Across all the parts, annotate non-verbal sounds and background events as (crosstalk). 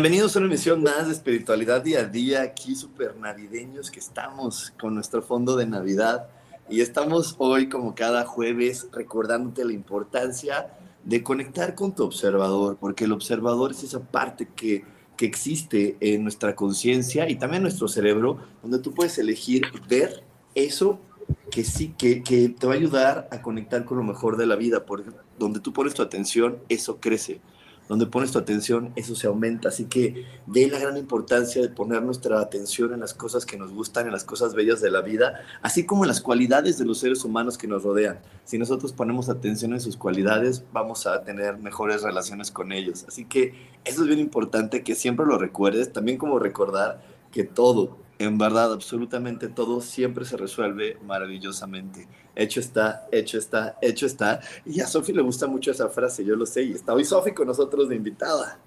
Bienvenidos a una emisión más de espiritualidad día a día, aquí super navideños que estamos con nuestro fondo de Navidad. Y estamos hoy como cada jueves recordándote la importancia de conectar con tu observador, porque el observador es esa parte que, que existe en nuestra conciencia y también en nuestro cerebro, donde tú puedes elegir ver eso que sí, que, que te va a ayudar a conectar con lo mejor de la vida, porque donde tú pones tu atención, eso crece donde pones tu atención, eso se aumenta. Así que ve la gran importancia de poner nuestra atención en las cosas que nos gustan, en las cosas bellas de la vida, así como en las cualidades de los seres humanos que nos rodean. Si nosotros ponemos atención en sus cualidades, vamos a tener mejores relaciones con ellos. Así que eso es bien importante que siempre lo recuerdes, también como recordar que todo, en verdad, absolutamente todo siempre se resuelve maravillosamente. Hecho está, hecho está, hecho está. Y a Sofi le gusta mucho esa frase, yo lo sé. Y está hoy Sofi con nosotros de invitada.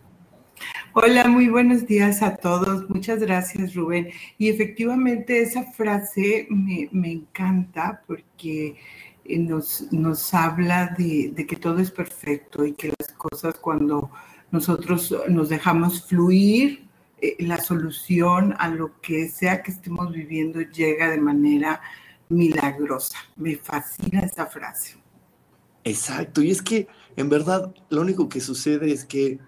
Hola, muy buenos días a todos. Muchas gracias, Rubén. Y efectivamente esa frase me, me encanta porque eh, nos, nos habla de, de que todo es perfecto y que las cosas cuando nosotros nos dejamos fluir, eh, la solución a lo que sea que estemos viviendo llega de manera milagrosa. Me fascina esa frase. Exacto, y es que en verdad lo único que sucede es que,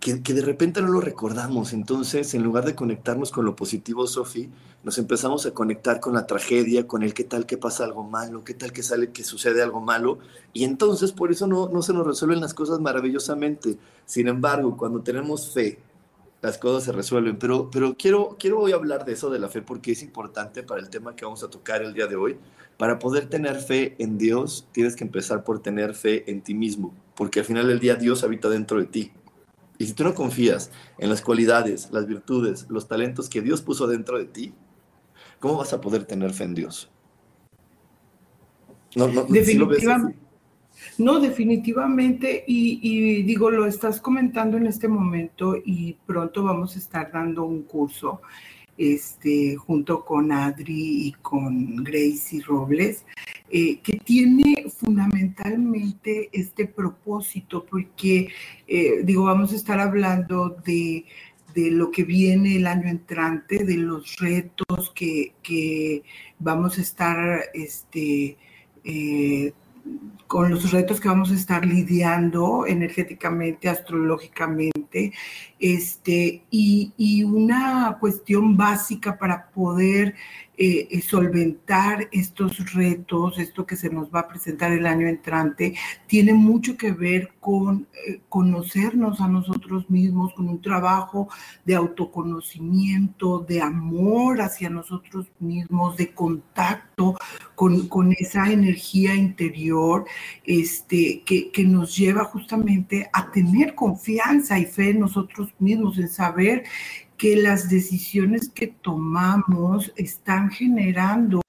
que, de repente no lo recordamos, entonces en lugar de conectarnos con lo positivo, Sofi, nos empezamos a conectar con la tragedia, con el qué tal que pasa algo malo, qué tal que sale que sucede algo malo, y entonces por eso no, no se nos resuelven las cosas maravillosamente. Sin embargo, cuando tenemos fe, las cosas se resuelven. Pero, pero quiero, quiero hoy hablar de eso de la fe porque es importante para el tema que vamos a tocar el día de hoy. Para poder tener fe en Dios, tienes que empezar por tener fe en ti mismo, porque al final del día Dios habita dentro de ti. Y si tú no confías en las cualidades, las virtudes, los talentos que Dios puso dentro de ti, ¿cómo vas a poder tener fe en Dios? No, no, Definitivamente. No, definitivamente, y, digo, lo estás comentando en este momento y pronto vamos a estar dando un curso este, junto con Adri y con Gracie Robles, eh, que tiene fundamentalmente este propósito, porque, eh, digo, vamos a estar hablando de, lo que viene el año entrante, de los retos que, que vamos a estar este, eh, con los retos que vamos a estar lidiando energéticamente, astrológicamente, este, y, y una cuestión básica para poder eh, eh, solventar estos retos, esto que se nos va a presentar el año entrante, tiene mucho que ver con eh, conocernos a nosotros mismos, con un trabajo de autoconocimiento, de amor hacia nosotros mismos, de contacto con, con esa energía interior este, que, que nos lleva justamente a tener confianza y fe en nosotros mismos, en saber que las decisiones que tomamos están generando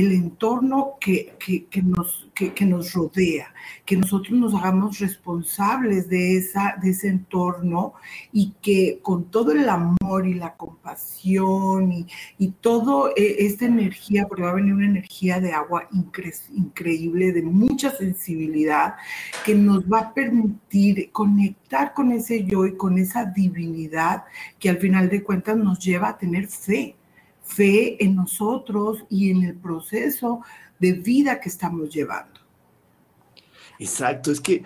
el entorno que, nos, que, nos rodea, que nosotros nos hagamos responsables de, esa, de ese entorno y que con todo el amor y la compasión y, y toda e, esta energía, porque va a venir una energía de agua increíble, de mucha sensibilidad, que nos va a permitir conectar con ese yo y con esa divinidad que al final de cuentas nos lleva a tener fe fe en nosotros y en el proceso de vida que estamos llevando. Exacto, es que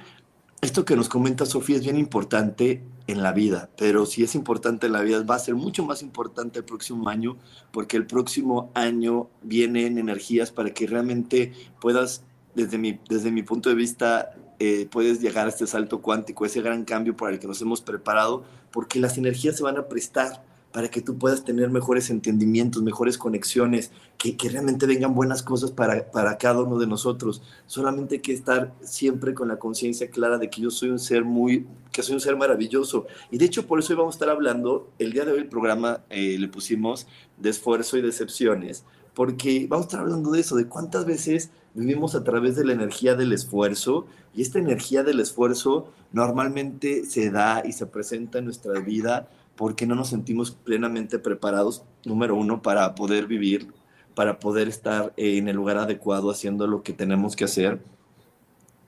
esto que nos comenta Sofía es bien importante en la vida, pero si es importante en la vida, va a ser mucho más importante el próximo año, porque el próximo año vienen energías para que realmente puedas, desde mi, desde mi punto de vista, eh, puedes llegar a este salto cuántico, ese gran cambio para el que nos hemos preparado, porque las energías se van a prestar para que tú puedas tener mejores entendimientos, mejores conexiones, que, realmente vengan buenas cosas para, para, cada uno de nosotros. Solamente hay que estar siempre con la conciencia clara de que yo soy un ser muy, que soy un ser maravilloso. Y de hecho por eso hoy vamos a estar hablando, el día de hoy el programa eh, le pusimos de esfuerzo y decepciones, porque vamos a estar hablando de eso, de cuántas veces vivimos a través de la energía del esfuerzo y esta energía del esfuerzo normalmente se da y se presenta en nuestra vida porque no nos sentimos plenamente preparados, número uno, para poder vivir, para poder estar en el lugar adecuado haciendo lo que tenemos que hacer.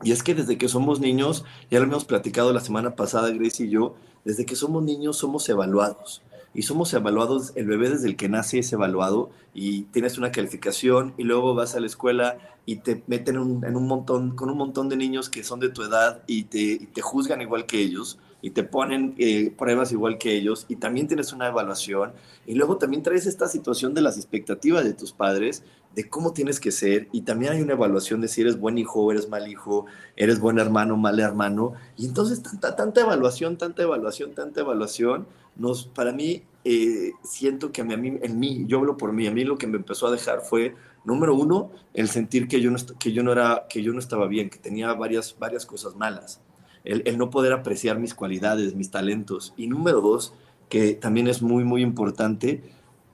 Y es que desde que somos niños, ya lo hemos platicado la semana pasada, Grace y yo, desde que somos niños somos evaluados. Y somos evaluados, el bebé desde el que nace es evaluado y tienes una calificación y luego vas a la escuela y te meten en un montón, con un montón de niños que son de tu edad y te juzgan igual que ellos y te ponen eh, pruebas igual que ellos y también tienes una evaluación y luego también traes esta situación de las expectativas de tus padres de cómo tienes que ser y también hay una evaluación de si eres buen hijo eres mal hijo, eres buen hermano, mal hermano y entonces tanta, tanta evaluación, tanta evaluación, tanta evaluación, nos, para mí eh, siento que a mí, en mí, yo hablo por mí, a mí lo que me empezó a dejar fue número uno, el sentir que yo no, que yo no, era, que yo no estaba bien, que tenía varias, varias cosas malas el, no poder apreciar mis cualidades, mis talentos. Y número dos, que también es muy, muy importante,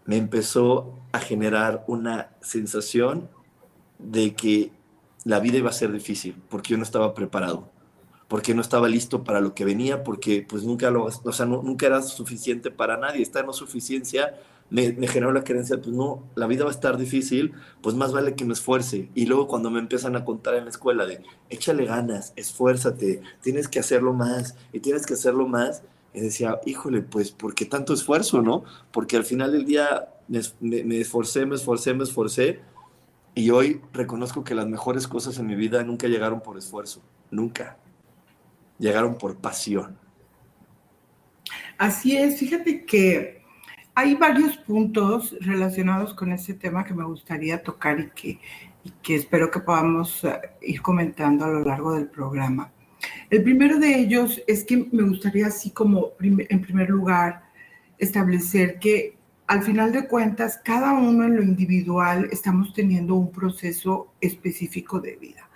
me empezó a generar una sensación de que la vida iba a ser difícil, porque yo no estaba preparado, porque no estaba listo para lo que venía, porque pues nunca, lo, o sea, nunca era suficiente para nadie. Esta no suficiencia me, generó la creencia, pues no, la vida va a estar difícil, pues más vale que me esfuerce. Y luego cuando me empiezan a contar en la escuela de, échale ganas, esfuérzate, tienes que hacerlo más y tienes que hacerlo más, y decía, híjole, pues, ¿por qué tanto esfuerzo, no? Porque al final del día me, me esforcé, me esforcé, me esforcé, y hoy reconozco que las mejores cosas en mi vida nunca llegaron por esfuerzo, nunca. Llegaron por pasión. Así es, fíjate que hay varios puntos relacionados con ese tema que me gustaría tocar y que, que espero que podamos eh, ir comentando a lo largo del programa. El primero de ellos es que me gustaría así como en primer lugar establecer que al final de cuentas cada uno en lo individual estamos teniendo un proceso específico de vida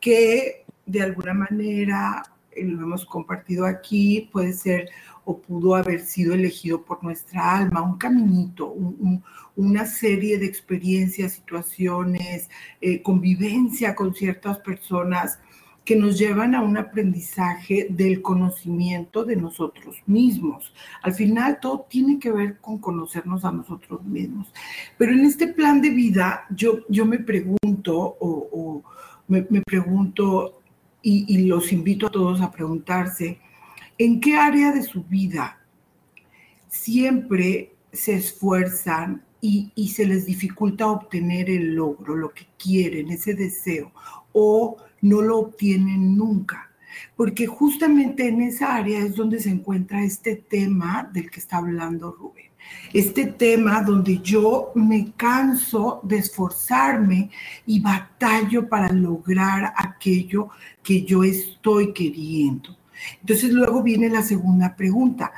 que de alguna manera lo hemos compartido aquí puede ser o pudo haber sido elegido por nuestra alma, un caminito, una serie de experiencias, situaciones, eh, convivencia con ciertas personas que nos llevan a un aprendizaje del conocimiento de nosotros mismos. Al final todo tiene que ver con conocernos a nosotros mismos. Pero en este plan de vida yo, yo me pregunto o, me, pregunto y, y los invito a todos a preguntarse, ¿En qué área de su vida siempre se esfuerzan y, se les dificulta obtener el logro, lo que quieren, ese deseo, o no lo obtienen nunca? Porque justamente en esa área es donde se encuentra este tema del que está hablando Rubén. Este tema donde yo me canso de esforzarme y batallo para lograr aquello que yo estoy queriendo. Entonces luego viene la segunda pregunta.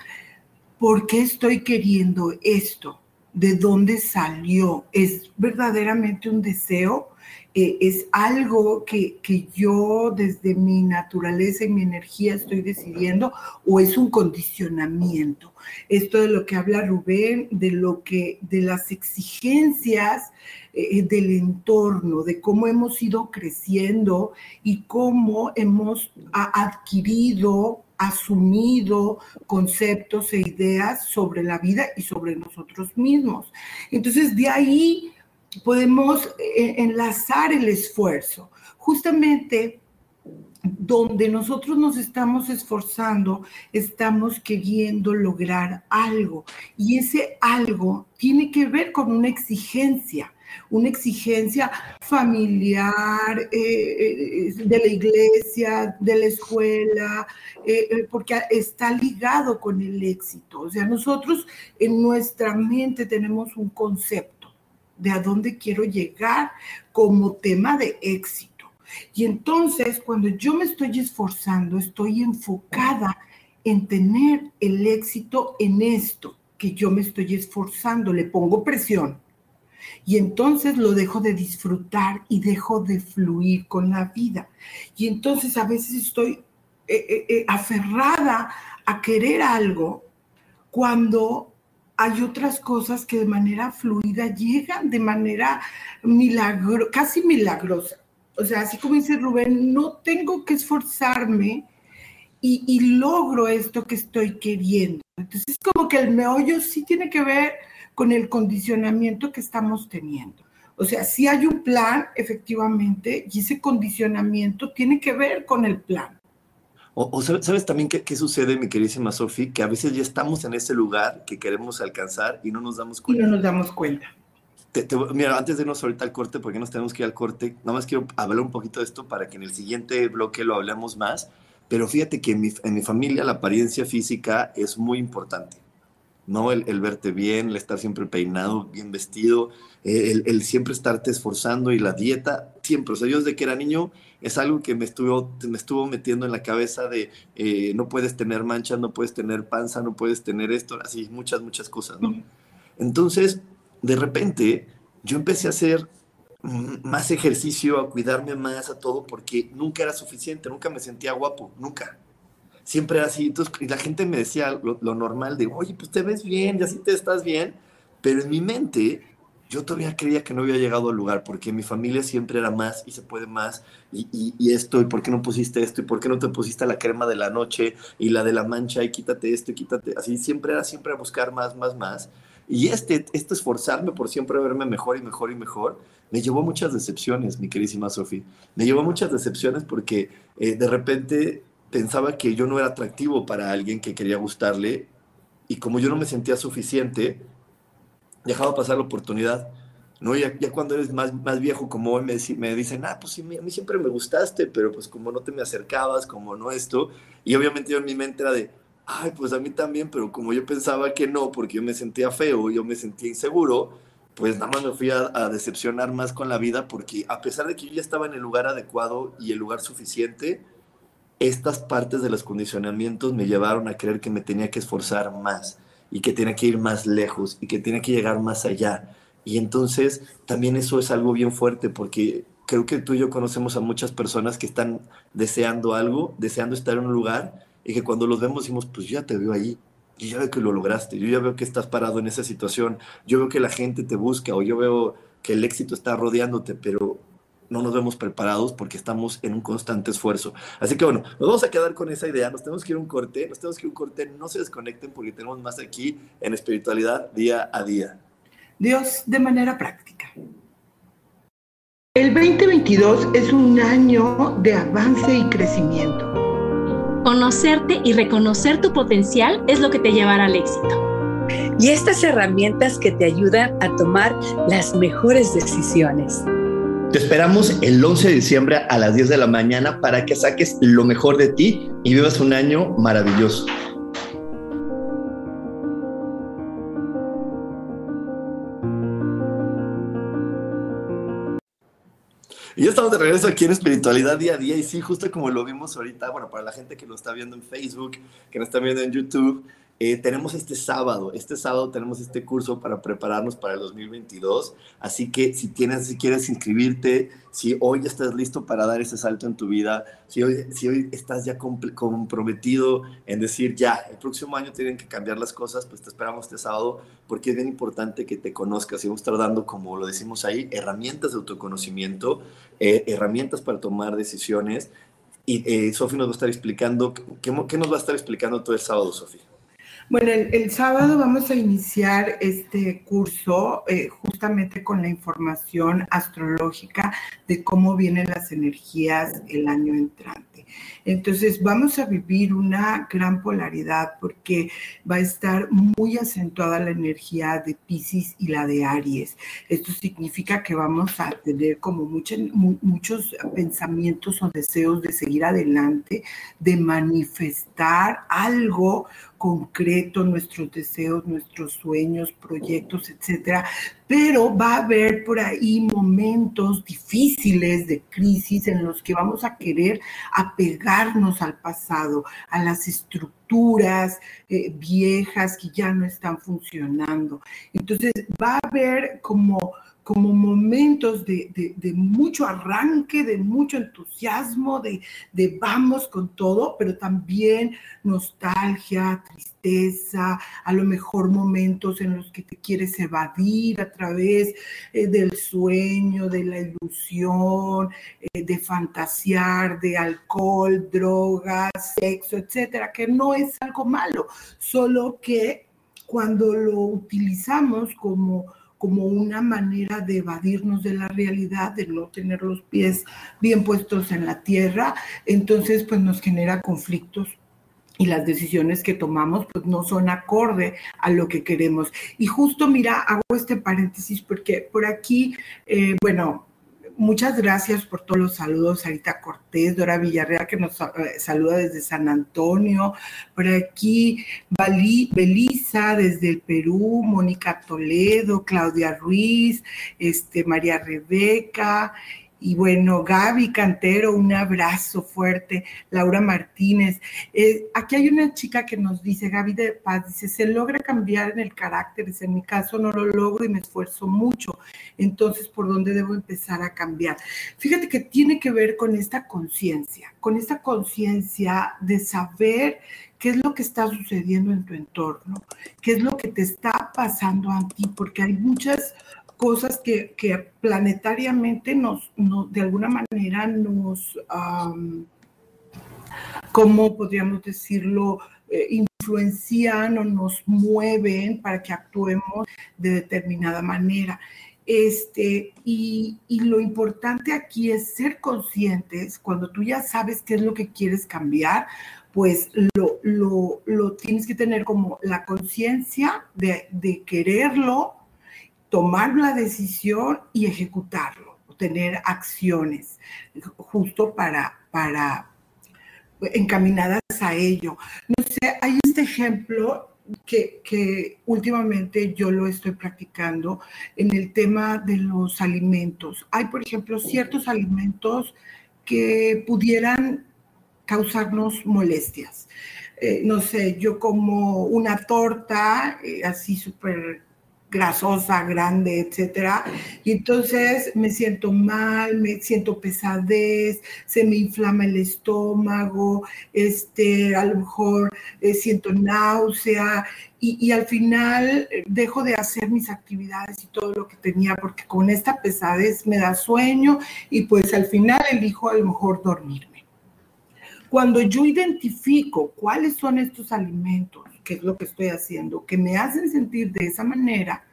¿Por qué estoy queriendo esto? ¿De dónde salió? ¿Es verdaderamente un deseo? Eh, ¿Es algo que, que, yo desde mi naturaleza y mi energía estoy decidiendo? ¿O es un condicionamiento? Esto de lo que habla Rubén, de lo que, de las exigencias eh, del entorno, de cómo hemos ido creciendo y cómo hemos adquirido, asumido conceptos e ideas sobre la vida y sobre nosotros mismos. Entonces, de ahí podemos eh, enlazar el esfuerzo. Justamente donde nosotros nos estamos esforzando, estamos queriendo lograr algo. Y ese algo tiene que ver con una exigencia. una exigencia familiar, eh, eh, de la iglesia, de la escuela, porque está ligado con el éxito. O sea, nosotros en nuestra mente tenemos un concepto de a dónde quiero llegar como tema de éxito. Y entonces, cuando yo me estoy esforzando, estoy enfocada en tener el éxito en esto que yo me estoy esforzando, le pongo presión y entonces lo dejo de disfrutar y dejo de fluir con la vida. Y entonces a veces estoy eh, eh, eh, aferrada a querer algo cuando hay otras cosas que de manera fluida llegan de manera casi milagrosa. O sea, así como dice Rubén, no tengo que esforzarme y, y logro esto que estoy queriendo. Entonces, es como que el meollo sí tiene que ver con el condicionamiento que estamos teniendo. O sea, si hay un plan, efectivamente, y ese condicionamiento tiene que ver con el plan. O, sabes también qué, sucede, mi queridísima Sofi, que a veces ya estamos en ese lugar que queremos alcanzar y no nos damos cuenta. Y no nos damos cuenta. mira, antes de irnos ahorita al corte, porque nos tenemos que ir al corte, nada más quiero hablar un poquito de esto para que en el siguiente bloque lo hablemos más. Pero fíjate que en mi, en mi familia la apariencia física es muy importante. ¿no? El, verte bien, el estar siempre peinado, bien vestido, eh, el, siempre estarte esforzando y la dieta, siempre. O sea, yo desde que era niño es algo que me estuvo, me estuvo metiendo en la cabeza de eh, no puedes tener manchas, no puedes tener panza, no puedes tener esto, así muchas, muchas cosas. Entonces, de repente, yo empecé a hacer más ejercicio, a cuidarme más, a todo, porque nunca era suficiente, nunca me sentía guapo, nunca siempre era así. Entonces, y la gente me decía lo, normal de, oye, pues te ves bien, ya sí te estás bien. Pero en mi mente, yo todavía creía que no había llegado al lugar, porque mi familia siempre era más y se puede más, y, y, esto, y por qué no pusiste esto, y por qué no te pusiste la crema de la noche y la de la mancha, y quítate esto, y quítate. Así siempre era siempre a buscar más, más, más. Y este, este esforzarme por siempre verme mejor y mejor y mejor, me llevó muchas decepciones, mi queridísima Sofía. Me llevó muchas decepciones porque eh, de repente pensaba que yo no era atractivo para alguien que quería gustarle y como yo no me sentía suficiente, dejaba pasar la oportunidad. ¿no? Ya, ya cuando eres más, más viejo como hoy me, me dicen, ah, pues sí, a mí siempre me gustaste, pero pues como no te me acercabas, como no esto, y obviamente yo en mi mente era de, ay, pues a mí también, pero como yo pensaba que no, porque yo me sentía feo, yo me sentía inseguro, pues nada más me fui a, a, decepcionar más con la vida porque a pesar de que yo ya estaba en el lugar adecuado y el lugar suficiente, estas partes de los condicionamientos me llevaron a creer que me tenía que esforzar más y que tenía que ir más lejos y que tenía que llegar más allá. Y entonces también eso es algo bien fuerte porque creo que tú y yo conocemos a muchas personas que están deseando algo, deseando estar en un lugar y que cuando los vemos decimos, pues ya te veo ahí, yo ya veo que lo lograste, yo ya veo que estás parado en esa situación, yo veo que la gente te busca o yo veo que el éxito está rodeándote, pero no nos vemos preparados porque estamos en un constante esfuerzo. Así que bueno, nos vamos a quedar con esa idea, nos tenemos que ir a un corte, nos tenemos que ir a un corte, no se desconecten porque tenemos más aquí en espiritualidad día a día. Dios de manera práctica. El 2022 es un año de avance y crecimiento. Conocerte y reconocer tu potencial es lo que te llevará al éxito. Y estas herramientas que te ayudan a tomar las mejores decisiones. Te esperamos el 11 de diciembre a las 10 de la mañana para que saques lo mejor de ti y vivas un año maravilloso. Y ya estamos de regreso aquí en Espiritualidad Día a Día y sí, justo como lo vimos ahorita, bueno, para la gente que lo está viendo en Facebook, que nos está viendo en YouTube, eh, tenemos este sábado, este sábado tenemos este curso para prepararnos para el 2022, así que si tienes, si quieres inscribirte, si hoy estás listo para dar ese salto en tu vida, si hoy, si hoy estás ya comprometido en decir ya, el próximo año tienen que cambiar las cosas, pues te esperamos este sábado porque es bien importante que te conozcas y vamos a estar dando, como lo decimos ahí, herramientas de autoconocimiento, eh, herramientas para tomar decisiones. Y eh, Sofi nos va a estar explicando, ¿qué, ¿qué nos va a estar explicando todo el sábado, Sofi? Bueno, el, sábado vamos a iniciar este curso eh, justamente con la información astrológica de cómo vienen las energías el año entrante. Entonces vamos a vivir una gran polaridad porque va a estar muy acentuada la energía de Pisces y la de Aries. Esto significa que vamos a tener como muchos pensamientos o deseos de seguir adelante, de manifestar algo concreto, nuestros deseos, nuestros sueños, proyectos, etcétera, pero va a haber por ahí momentos difíciles de crisis en los que vamos a querer al pasado, a las estructuras eh, viejas que ya no están funcionando. Entonces va a haber como como momentos de, mucho arranque, de mucho entusiasmo, de, de, vamos con todo, pero también nostalgia, tristeza, a lo mejor momentos en los que te quieres evadir a través eh, del sueño, de la ilusión, eh, de fantasear, de alcohol, drogas, sexo, etcétera, que no es algo malo, solo que cuando lo utilizamos como como una manera de evadirnos de la realidad, de no tener los pies bien puestos en la tierra, entonces pues nos genera conflictos y las decisiones que tomamos pues no son acorde a lo que queremos. Y justo mira, hago este paréntesis porque por aquí, eh, bueno, muchas gracias por todos los saludos, Sarita Cortés, Dora Villarreal, que nos eh, saluda desde San Antonio, por aquí Belisa desde el Perú, Mónica Toledo, Claudia Ruiz, este, María Rebeca, y bueno, Gaby Cantero, un abrazo fuerte. Laura Martínez. Eh, aquí hay una chica que nos dice, Gaby de Paz, dice, se logra cambiar en el carácter. Dice, en mi caso no lo logro y me esfuerzo mucho. Entonces, ¿por dónde debo empezar a cambiar? Fíjate que tiene que ver con esta conciencia, con esta conciencia de saber qué es lo que está sucediendo en tu entorno, qué es lo que te está pasando a ti, porque hay muchas cosas que, planetariamente nos, de alguna manera nos, ¿cómo podríamos decirlo? Eh, influencian o nos mueven para que actuemos de determinada manera. Este, y, lo importante aquí es ser conscientes cuando tú ya sabes qué es lo que quieres cambiar, pues lo, lo, tienes que tener como la conciencia de, de quererlo, tomar la decisión y ejecutarlo, tener acciones justo para, para encaminadas a ello. No sé, hay este ejemplo que, que, últimamente yo lo estoy practicando en el tema de los alimentos. Hay, por ejemplo, ciertos alimentos que pudieran causarnos molestias. Eh, no sé, yo como una torta eh, así súper grasosa, grande, etcétera. Y entonces me siento mal, me siento pesadez, se me inflama el estómago, este, a lo mejor eh, siento náusea y, y, al final eh, dejo de hacer mis actividades y todo lo que tenía porque con esta pesadez me da sueño y pues al final elijo a lo mejor dormirme. Cuando yo identifico cuáles son estos alimentos, que es lo que estoy haciendo, que me hacen sentir de esa manera,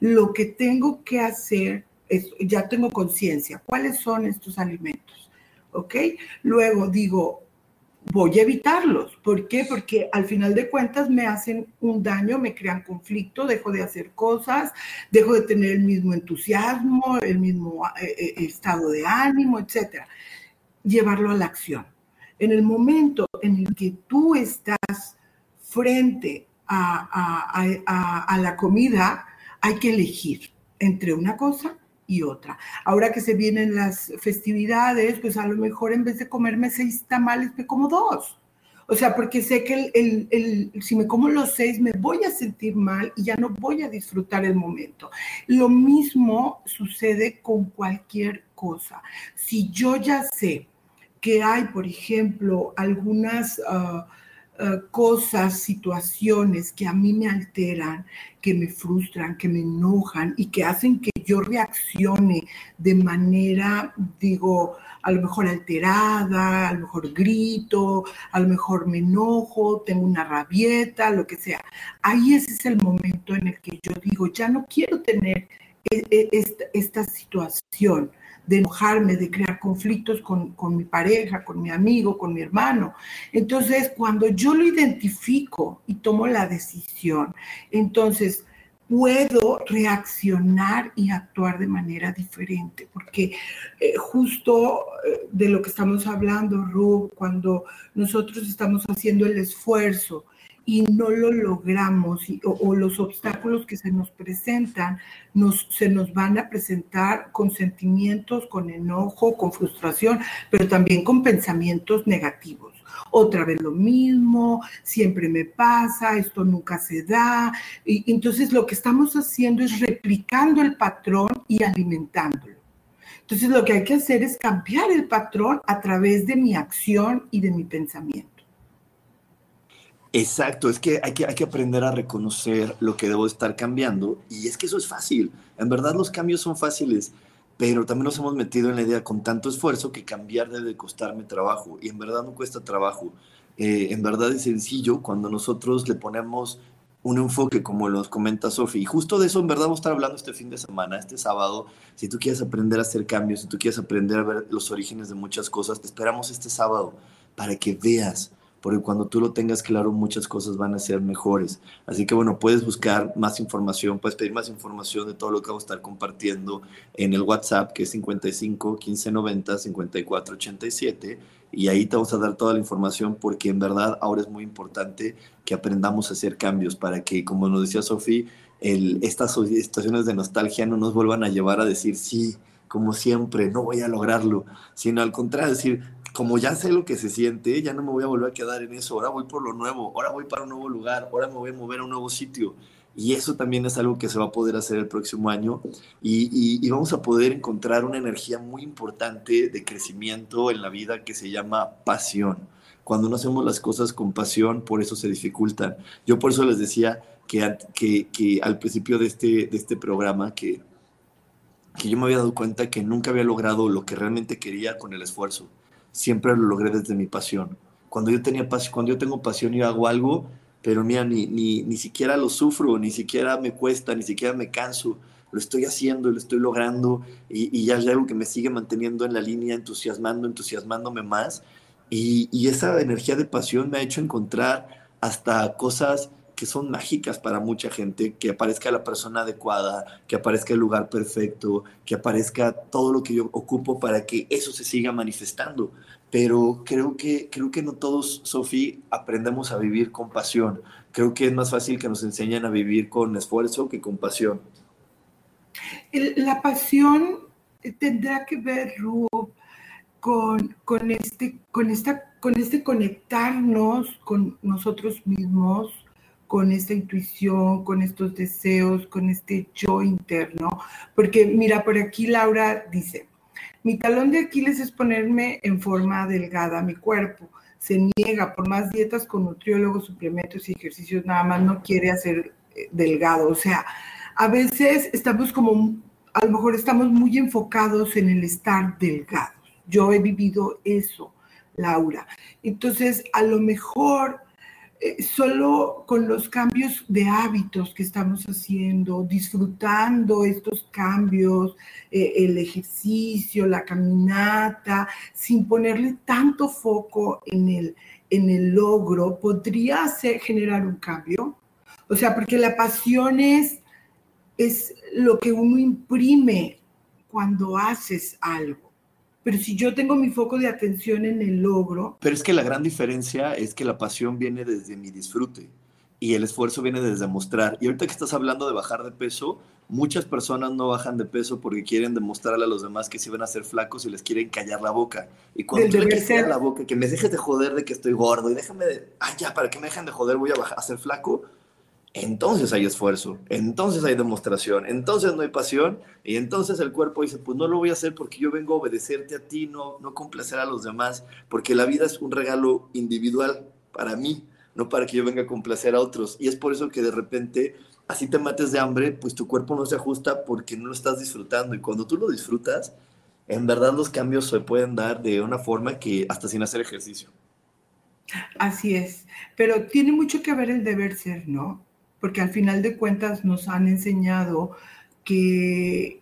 lo que tengo que hacer es, ya tengo conciencia, cuáles son estos alimentos, ¿ok? Luego digo, voy a evitarlos. ¿Por qué? Porque al final de cuentas me hacen un daño, me crean conflicto, dejo de hacer cosas, dejo de tener el mismo entusiasmo, el mismo eh, eh, estado de ánimo, etcétera. Llevarlo a la acción. En el momento en el que tú estás frente a, la comida, hay que elegir entre una cosa y otra. Ahora que se vienen las festividades, pues a lo mejor en vez de comerme seis tamales, me como dos. O sea, porque sé que si me como los seis me voy a sentir mal y ya no voy a disfrutar el momento. Lo mismo sucede con cualquier cosa. Si yo ya sé que hay, por ejemplo, algunas... Ah, eh, cosas, situaciones que a mí me alteran, que me frustran, que me enojan y que hacen que yo reaccione de manera, digo, a lo mejor alterada, a lo mejor grito, a lo mejor me enojo, tengo una rabieta, lo que sea. Ahí ese es el momento en el que yo digo, ya no quiero tener e, e, esta, esta situación de enojarme, de crear conflictos con, con, mi pareja, con mi amigo, con mi hermano. Entonces, cuando yo lo identifico y tomo la decisión, entonces puedo reaccionar y actuar de manera diferente, porque eh, justo eh, de lo que estamos hablando, Ru, cuando nosotros estamos haciendo el esfuerzo y no lo logramos o, los obstáculos que se nos presentan nos, se nos van a presentar con sentimientos, con enojo, con frustración, pero también con pensamientos negativos. Otra vez lo mismo, siempre me pasa, esto nunca se da. Y entonces lo que estamos haciendo es replicando el patrón y alimentándolo. Entonces lo que hay que hacer es cambiar el patrón a través de mi acción y de mi pensamiento. Exacto, es que hay, que hay que aprender a reconocer lo que debo estar cambiando y es que eso es fácil. En verdad los cambios son fáciles, pero también nos hemos metido en la idea con tanto esfuerzo que cambiar debe costarme trabajo y en verdad no cuesta trabajo. Eh, en verdad es sencillo cuando nosotros le ponemos un enfoque como los comenta Sofi. Y justo de eso en verdad vamos a estar hablando este fin de semana, este sábado. Si tú quieres aprender a hacer cambios, si tú quieres aprender a ver los orígenes de muchas cosas, te esperamos este sábado para que veas porque cuando tú lo tengas claro muchas cosas van a ser mejores. Así que bueno, puedes buscar más información, puedes pedir más información de todo lo que vamos a estar compartiendo en el WhatsApp que es 55 15 90 54 87 y ahí te vamos a dar toda la información porque en verdad ahora es muy importante que aprendamos a hacer cambios para que, como nos decía Sofía, estas situaciones de nostalgia no nos vuelvan a llevar a decir sí, como siempre, no voy a lograrlo, sino al contrario, decir, como ya sé lo que se siente, ya no me voy a volver a quedar en eso, ahora voy por lo nuevo, ahora voy para un nuevo lugar, ahora me voy a mover a un nuevo sitio. Y eso también es algo que se va a poder hacer el próximo año y, y, vamos a poder encontrar una energía muy importante de crecimiento en la vida que se llama pasión. Cuando no hacemos las cosas con pasión, por eso se dificultan. Yo por eso les decía que, que, que al principio de este, de este programa que, que yo me había dado cuenta que nunca había logrado lo que realmente quería con el esfuerzo siempre lo logré desde mi pasión. Cuando yo, tenía pasión, cuando yo tengo pasión, yo hago algo, pero mira, ni, ni, ni siquiera lo sufro, ni siquiera me cuesta, ni siquiera me canso. Lo estoy haciendo, lo estoy logrando y, y ya es algo que me sigue manteniendo en la línea, entusiasmando, entusiasmándome más. Y, y esa energía de pasión me ha hecho encontrar hasta cosas que son mágicas para mucha gente, que aparezca la persona adecuada, que aparezca el lugar perfecto, que aparezca todo lo que yo ocupo para que eso se siga manifestando. Pero creo que, creo que no todos, Sofía, aprendemos a vivir con pasión. Creo que es más fácil que nos enseñen a vivir con esfuerzo que con pasión. La pasión tendrá que ver, Ru, con, con, este, con, esta, con este conectarnos con nosotros mismos, con esta intuición, con estos deseos, con este yo interno. Porque mira, por aquí Laura dice, mi talón de Aquiles es ponerme en forma delgada mi cuerpo. Se niega por más dietas con nutriólogos, suplementos y ejercicios, nada más no quiere hacer eh, delgado. O sea, a veces estamos como, a lo mejor estamos muy enfocados en el estar delgados. Yo he vivido eso, Laura. Entonces, a lo mejor eh, solo con los cambios de hábitos que estamos haciendo, disfrutando estos cambios, eh, el ejercicio, la caminata, sin ponerle tanto foco en el, en el logro, podría generar un cambio. O sea, porque la pasión es, es lo que uno imprime cuando haces algo. Pero si yo tengo mi foco de atención en el logro... Pero es que la gran diferencia es que la pasión viene desde mi disfrute y el esfuerzo viene desde mostrar. Y ahorita que estás hablando de bajar de peso, muchas personas no bajan de peso porque quieren demostrarle a los demás que sí van a ser flacos y les quieren callar la boca. Y cuando tú le callar la boca, que me dejes de joder de que estoy gordo y déjame de, ay ya, para que me dejen de joder voy a, bajar, a ser flaco, entonces hay esfuerzo, entonces hay demostración, entonces no hay pasión y entonces el cuerpo dice, pues no lo voy a hacer porque yo vengo a obedecerte a ti, no, no complacer a los demás, porque la vida es un regalo individual para mí, no para que yo venga a complacer a otros. Y es por eso que de repente, así te mates de hambre, pues tu cuerpo no se ajusta porque no lo estás disfrutando y cuando tú lo disfrutas, en verdad los cambios se pueden dar de una forma que hasta sin hacer ejercicio. Así es, pero tiene mucho que ver el deber ser, ¿no? Porque al final de cuentas nos han enseñado que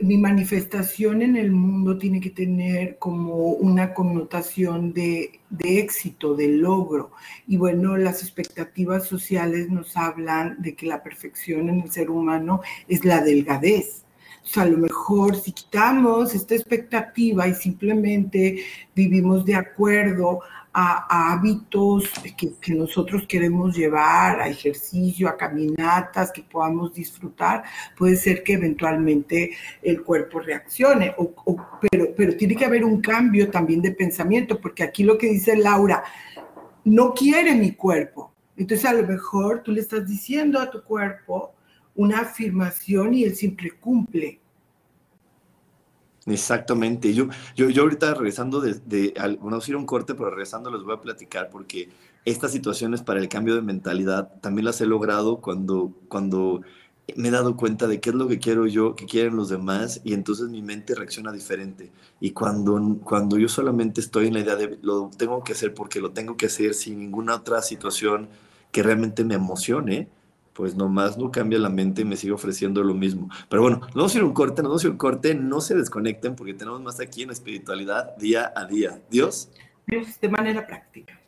mi manifestación en el mundo tiene que tener como una connotación de, de, éxito, de logro. Y bueno, las expectativas sociales nos hablan de que la perfección en el ser humano es la delgadez. O sea, a lo mejor si quitamos esta expectativa y simplemente vivimos de acuerdo a, hábitos que, nosotros queremos llevar, a ejercicio, a caminatas que podamos disfrutar, puede ser que eventualmente el cuerpo reaccione, pero, pero tiene que haber un cambio también de pensamiento, porque aquí lo que dice Laura, no quiere mi cuerpo. Entonces a lo mejor tú le estás diciendo a tu cuerpo una afirmación y él siempre cumple. Exactamente. Yo, yo, yo ahorita regresando de, de bueno, a ir un corte, pero regresando les voy a platicar porque estas situaciones para el cambio de mentalidad también las he logrado cuando, cuando me he dado cuenta de qué es lo que quiero yo, qué quieren los demás, y entonces mi mente reacciona diferente. Y cuando, cuando yo solamente estoy en la idea de lo tengo que hacer porque lo tengo que hacer sin ninguna otra situación que realmente me emocione, pues nomás no cambia la mente y me sigue ofreciendo lo mismo. Pero bueno, no vamos a ir un corte, no vamos a ir un corte, no se desconecten porque tenemos más aquí en espiritualidad día a día. Dios. Dios de manera práctica.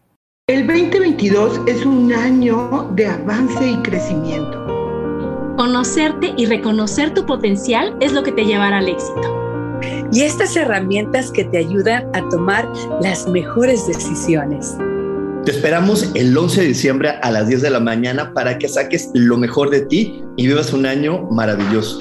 El 2022 es un año de avance y crecimiento. Conocerte y reconocer tu potencial es lo que te llevará al éxito. Y estas herramientas que te ayudan a tomar las mejores decisiones. Te esperamos el 11 de diciembre a las 10 de la mañana para que saques lo mejor de ti y vivas un año maravilloso.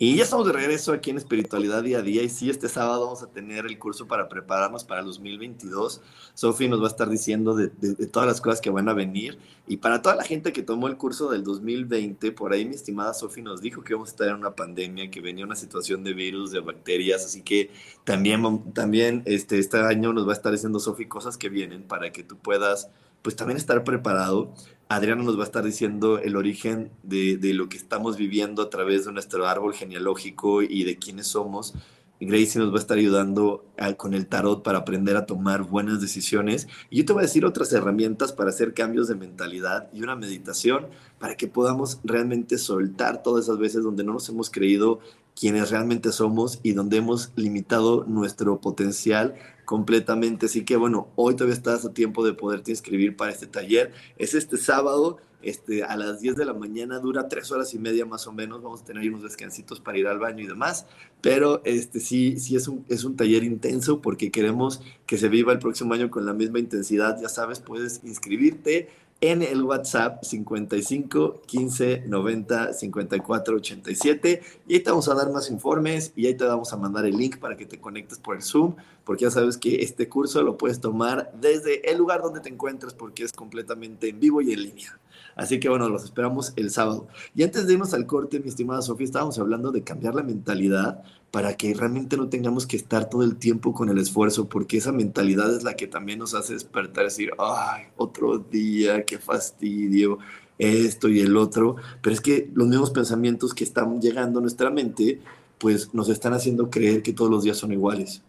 Y ya estamos de regreso aquí en Espiritualidad Día a Día. Y sí, este sábado vamos a tener el curso para prepararnos para el 2022. Sofi nos va a estar diciendo de, todas las cosas que van a venir. Y para toda la gente que tomó el curso del 2020, por ahí mi estimada Sofi nos dijo que íbamos a estar en una pandemia, que venía una situación de virus, de bacterias. Así que también, también este, este año nos va a estar diciendo Sofi cosas que vienen para que tú puedas pues también estar preparado Adriano nos va a estar diciendo el origen de, lo que estamos viviendo a través de nuestro árbol genealógico y de quiénes somos. Gracie nos va a estar ayudando con el tarot para aprender a tomar buenas decisiones. Y yo te voy a decir otras herramientas para hacer cambios de mentalidad y una meditación para que podamos realmente soltar todas esas veces donde no nos hemos creído quienes realmente somos y donde hemos limitado nuestro potencial completamente. Así que bueno, hoy todavía estás a tiempo de poderte inscribir para este taller. Es este sábado. Este, a las 10 de la mañana dura tres horas y media más o menos. Vamos a tener unos descansitos para ir al baño y demás. Pero este, sí, sí es un, es un taller intenso porque queremos que se viva el próximo año con la misma intensidad. Ya sabes, puedes inscribirte en el WhatsApp 55 15 90 54 87 y ahí te vamos a dar más informes y ahí te vamos a mandar el link para que te conectes por el Zoom porque ya sabes que este curso lo puedes tomar desde el lugar donde te encuentres porque es completamente en vivo y en línea. Así que bueno, los esperamos el sábado. Y antes de irnos al corte, mi estimada Sofía, estábamos hablando de cambiar la mentalidad para que realmente no tengamos que estar todo el tiempo con el esfuerzo, porque esa mentalidad es la que también nos hace despertar decir, ay, otro día, qué fastidio, esto y el otro. Pero es que los mismos pensamientos que están llegando a nuestra mente, pues nos están haciendo creer que todos los días son iguales.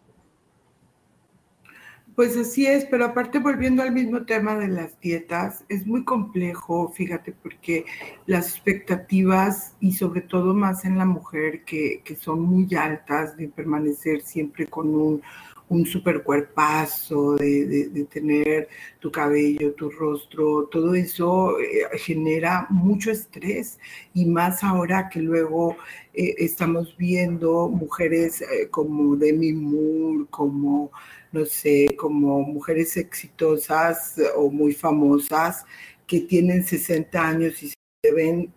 Pues así es, pero aparte volviendo al mismo tema de las dietas, es muy complejo, fíjate, porque las expectativas y sobre todo más en la mujer que, son muy altas de permanecer siempre con un, un super cuerpazo, de, tener tu cabello, tu rostro, todo eso eh, genera mucho estrés. Y más ahora que luego eh, estamos viendo mujeres eh, como Demi Moore, como no sé, como mujeres exitosas o muy famosas que tienen 60 años y se ven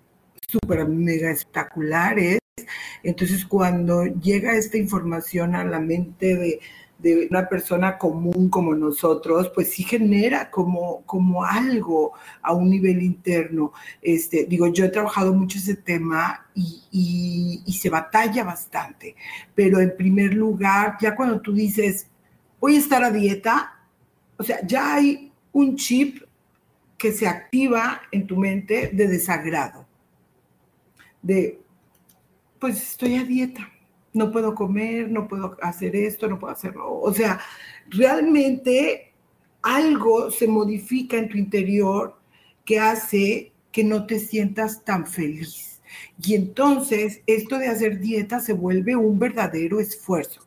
súper mega espectaculares. Entonces, cuando llega esta información a la mente de, de, una persona común como nosotros, pues sí genera como, como algo a un nivel interno. Este, digo, yo he trabajado mucho ese tema y, y, y se batalla bastante, pero en primer lugar, ya cuando tú dices, voy a estar a dieta, o sea, ya hay un chip que se activa en tu mente de desagrado, de, pues estoy a dieta, no puedo comer, no puedo hacer esto, no puedo hacerlo. O sea, realmente algo se modifica en tu interior que hace que no te sientas tan feliz. Y entonces esto de hacer dieta se vuelve un verdadero esfuerzo.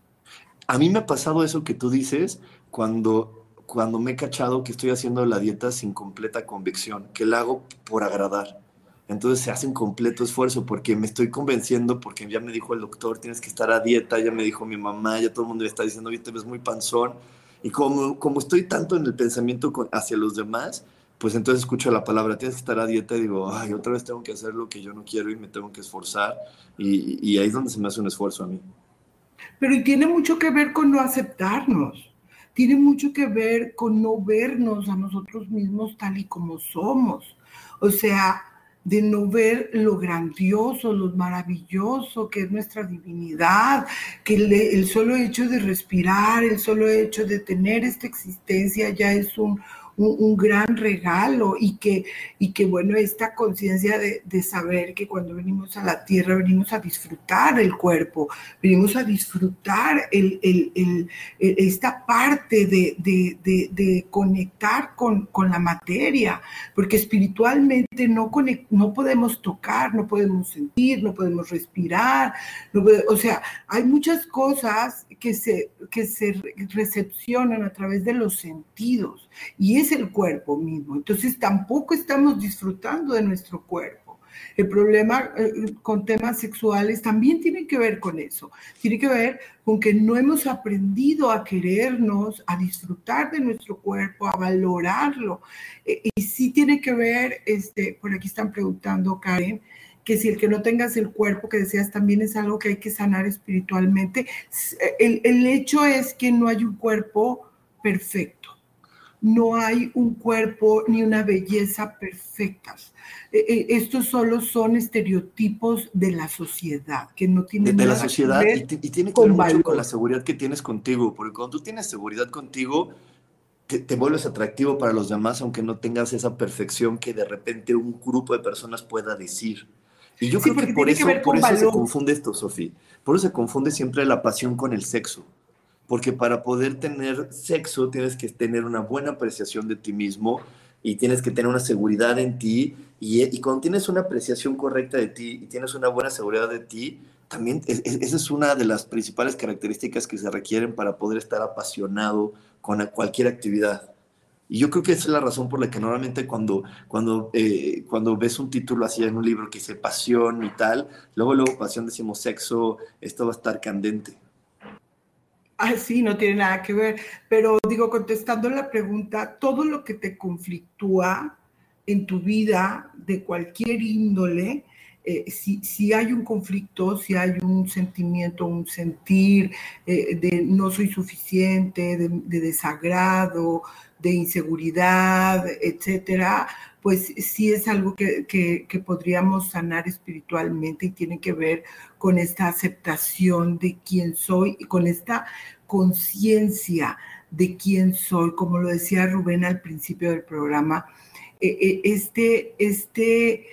A mí me ha pasado eso que tú dices cuando, cuando me he cachado que estoy haciendo la dieta sin completa convicción, que la hago por agradar. Entonces se hace un completo esfuerzo porque me estoy convenciendo, porque ya me dijo el doctor, tienes que estar a dieta, ya me dijo mi mamá, ya todo el mundo me está diciendo, oye, te ves muy panzón. Y como, como estoy tanto en el pensamiento hacia los demás, pues entonces escucho la palabra, tienes que estar a dieta y digo, ay, otra vez tengo que hacer lo que yo no quiero y me tengo que esforzar. Y, y ahí es donde se me hace un esfuerzo a mí. Pero tiene mucho que ver con no aceptarnos, tiene mucho que ver con no vernos a nosotros mismos tal y como somos. O sea, de no ver lo grandioso, lo maravilloso que es nuestra divinidad, que el, solo hecho de respirar, el solo hecho de tener esta existencia ya es un, un, gran regalo y que, y que bueno, esta conciencia de, saber que cuando venimos a la tierra venimos a disfrutar el cuerpo, venimos a disfrutar el, esta parte de, conectar con, con, la materia, porque espiritualmente no, no podemos tocar, no podemos sentir, no podemos respirar, o sea, hay muchas cosas que se, que se recepcionan a través de los sentidos y es el cuerpo mismo. Entonces tampoco estamos disfrutando de nuestro cuerpo. El problema eh, con temas sexuales también tiene que ver con eso. Tiene que ver con que no hemos aprendido a querernos, a disfrutar de nuestro cuerpo, a valorarlo. Eh, y sí tiene que ver, este, por aquí están preguntando, Karen, que si el que no tengas el cuerpo que deseas también es algo que hay que sanar espiritualmente. El hecho es que no hay un cuerpo perfecto no hay un cuerpo ni una belleza perfectas. E, e, estos solo son estereotipos de la sociedad, que no tienen de, la sociedad y, tiene que ver mucho con la seguridad que tienes contigo, porque cuando tú tienes seguridad contigo, te, vuelves atractivo para los demás, aunque no tengas esa perfección que de repente un grupo de personas pueda decir. Y yo creo que por eso, por eso se confunde esto, Sofía. Por eso se confunde siempre la pasión con el sexo porque para poder tener sexo tienes que tener una buena apreciación de ti mismo y tienes que tener una seguridad en ti y, cuando tienes una apreciación correcta de ti y tienes una buena seguridad de ti, también esa es una de las principales características que se requieren para poder estar apasionado con cualquier actividad. Y yo creo que esa es la razón por la que normalmente cuando, cuando, eh, cuando ves un título así en un libro que dice pasión y tal, luego luego pasión decimos sexo, esto va a estar candente. Ah, sí, no tiene nada que ver. Pero digo, contestando la pregunta, todo lo que te conflictúa en tu vida de cualquier índole, eh, si, hay un conflicto, si hay un sentimiento, un sentir eh, de no soy suficiente, de, desagrado, de inseguridad, etcétera, pues sí es algo que, que, podríamos sanar espiritualmente y tiene que ver con esta aceptación de quién soy y con esta conciencia de quién soy, como lo decía Rubén al principio del programa, eh, eh, este, este,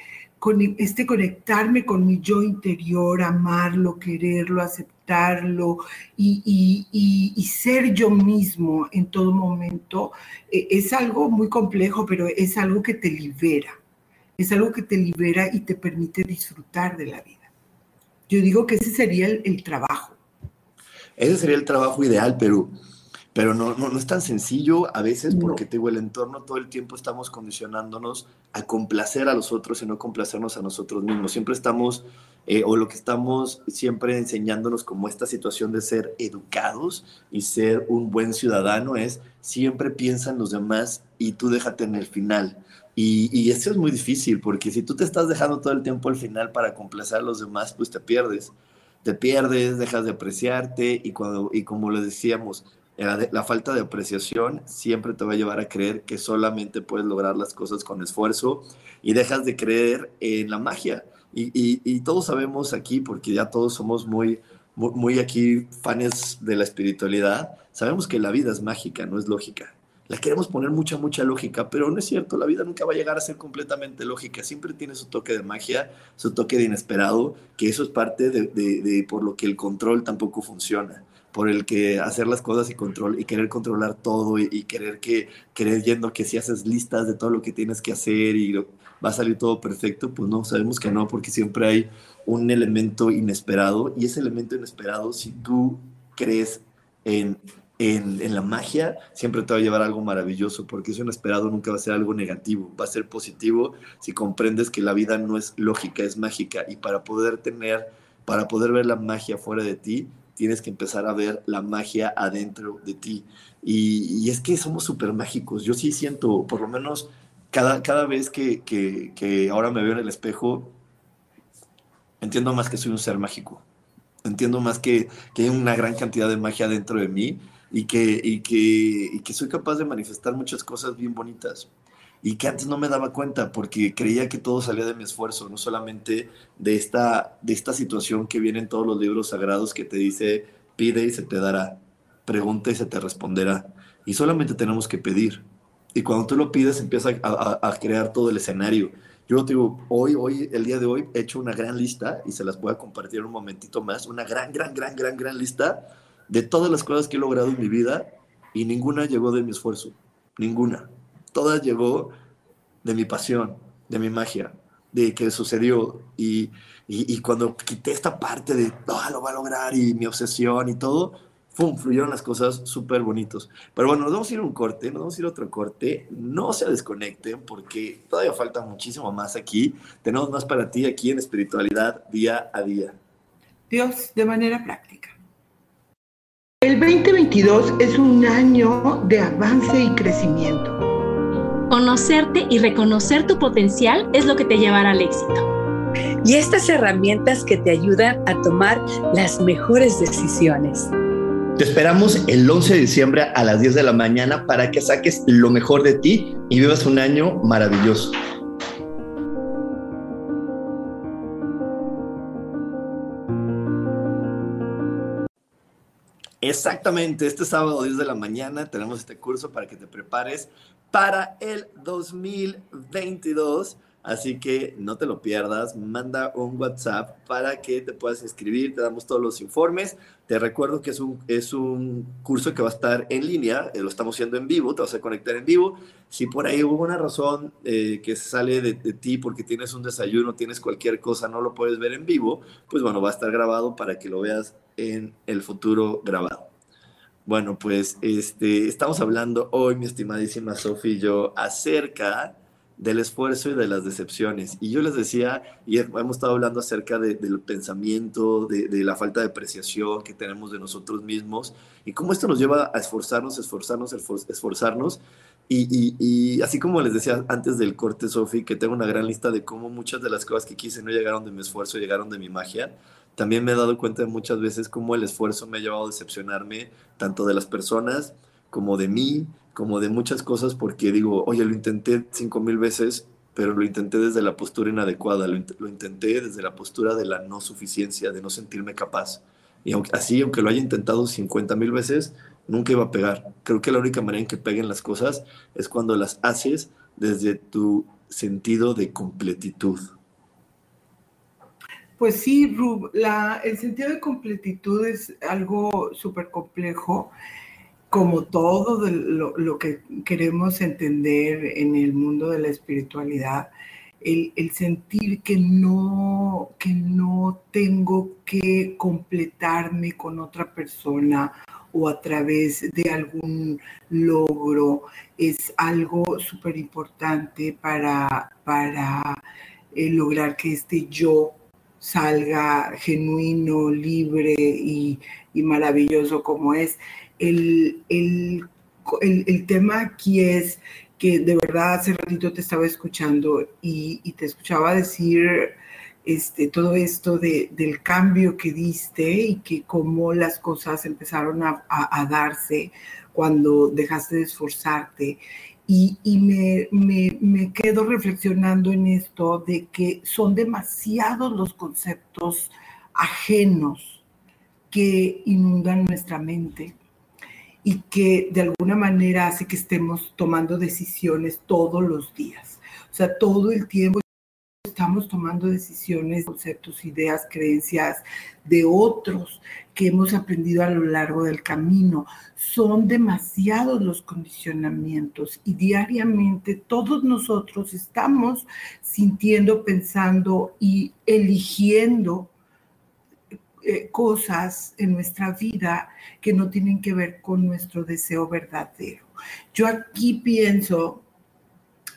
este conectarme con mi yo interior, amarlo, quererlo, aceptarlo y, y, ser yo mismo en todo momento, eh, es algo muy complejo, pero es algo que te libera, es algo que te libera y te permite disfrutar de la vida. Yo digo que ese sería el, trabajo. Ese sería el trabajo ideal, pero, pero no, no, es tan sencillo a veces porque te digo, el entorno todo el tiempo estamos condicionándonos a complacer a los otros y no complacernos a nosotros mismos. Siempre estamos, eh, o lo que estamos siempre enseñándonos como esta situación de ser educados y ser un buen ciudadano es siempre piensa en los demás y tú déjate en el final. Y, y, eso es muy difícil, porque si tú te estás dejando todo el tiempo al final para complacer a los demás, pues te pierdes. Te pierdes, dejas de apreciarte y, cuando, y como le decíamos, la, falta de apreciación siempre te va a llevar a creer que solamente puedes lograr las cosas con esfuerzo y dejas de creer en la magia. Y, todos sabemos aquí, porque ya todos somos muy, muy, muy aquí fans de la espiritualidad, sabemos que la vida es mágica, no es lógica la queremos poner mucha, mucha lógica, pero no es cierto, la vida nunca va a llegar a ser completamente lógica, siempre tiene su toque de magia, su toque de inesperado, que eso es parte de, por lo que el control tampoco funciona. Por el que hacer las cosas y control y querer controlar todo y, querer que creyendo que si haces listas de todo lo que tienes que hacer y va a salir todo perfecto, pues no, sabemos que no, porque siempre hay un elemento inesperado y ese elemento inesperado, si tú crees en, en, la magia, siempre te va a llevar algo maravilloso, porque eso inesperado nunca va a ser algo negativo, va a ser positivo si comprendes que la vida no es lógica, es mágica y para poder tener, para poder ver la magia fuera de ti, tienes que empezar a ver la magia adentro de ti. Y, es que somos súper mágicos. Yo sí siento, por lo menos cada, cada vez que, que, ahora me veo en el espejo, entiendo más que soy un ser mágico. Entiendo más que, que hay una gran cantidad de magia dentro de mí y que, y que, y que soy capaz de manifestar muchas cosas bien bonitas y que antes no me daba cuenta porque creía que todo salía de mi esfuerzo, no solamente de esta, de esta situación que viene en todos los libros sagrados que te dice pide y se te dará, pregunta y se te responderá. Y solamente tenemos que pedir. Y cuando tú lo pides empieza a, crear todo el escenario. Yo te digo, hoy, hoy, el día de hoy he hecho una gran lista y se las voy a compartir un momentito más, una gran, gran, gran, gran, gran lista de todas las cosas que he logrado en mi vida y ninguna llegó de mi esfuerzo, ninguna todas llegó de mi pasión, de mi magia, de que sucedió. Y, y, cuando quité esta parte de, ah, lo va a lograr y mi obsesión y todo, ¡fum! fluyeron las cosas súper bonitos. Pero bueno, nos vamos a ir a un corte, nos vamos a ir a otro corte. No se desconecten porque todavía falta muchísimo más aquí. Tenemos más para ti aquí en espiritualidad día a día. Dios de manera práctica. El 2022 es un año de avance y crecimiento Conocerte y reconocer tu potencial es lo que te llevará al éxito. Y estas herramientas que te ayudan a tomar las mejores decisiones. Te esperamos el 11 de diciembre a las 10 de la mañana para que saques lo mejor de ti y vivas un año maravilloso. Exactamente, este sábado 10 de la mañana tenemos este curso para que te prepares para el 2022. Así que no te lo pierdas, manda un WhatsApp para que te puedas inscribir, te damos todos los informes. Te recuerdo que es un, es un curso que va a estar en línea, eh, lo estamos haciendo en vivo, te vas a conectar en vivo. Si por ahí hubo una razón eh, que sale de, ti porque tienes un desayuno, tienes cualquier cosa, no lo puedes ver en vivo, pues bueno, va a estar grabado para que lo veas en el futuro grabado. Bueno, pues este, estamos hablando hoy, mi estimadísima Sofía y yo, acerca del esfuerzo y de las decepciones. Y yo les decía, y hemos estado hablando acerca del pensamiento, de, la falta de apreciación que tenemos de nosotros mismos, y cómo esto nos lleva a esforzarnos, esforzarnos, esforzarnos. Y, y así como les decía antes del corte, Sofi, que tengo una gran lista de cómo muchas de las cosas que quise no llegaron de mi esfuerzo, llegaron de mi magia también me he dado cuenta de muchas veces cómo el esfuerzo me ha llevado a decepcionarme tanto de las personas como de mí, como de muchas cosas, porque digo, oye, lo intenté cinco mil veces, pero lo intenté desde la postura inadecuada, lo, intenté desde la postura de la no suficiencia, de no sentirme capaz. Y así, aunque lo haya intentado 50 mil veces, nunca iba a pegar. Creo que la única manera en que peguen las cosas es cuando las haces desde tu sentido de completitud. Pues sí, Rub, el sentido de completitud es algo súper complejo, como todo lo, que queremos entender en el mundo de la espiritualidad. El, sentir que no, que no tengo que completarme con otra persona o a través de algún logro es algo súper importante para, para eh, lograr que este yo salga genuino, libre y, maravilloso como es. El, tema aquí es que de verdad hace ratito te estaba escuchando y, te escuchaba decir este, todo esto del cambio que diste y que cómo las cosas empezaron a darse cuando dejaste de esforzarte. Y, me, quedo reflexionando en esto de que son demasiados los conceptos ajenos que inundan nuestra mente y que de alguna manera hace que estemos tomando decisiones todos los días. O sea, todo el tiempo estamos tomando decisiones, conceptos, ideas, creencias de otros que hemos aprendido a lo largo del camino. Son demasiados los condicionamientos y diariamente todos nosotros estamos sintiendo, pensando y eligiendo eh, cosas en nuestra vida que no tienen que ver con nuestro deseo verdadero. Yo aquí pienso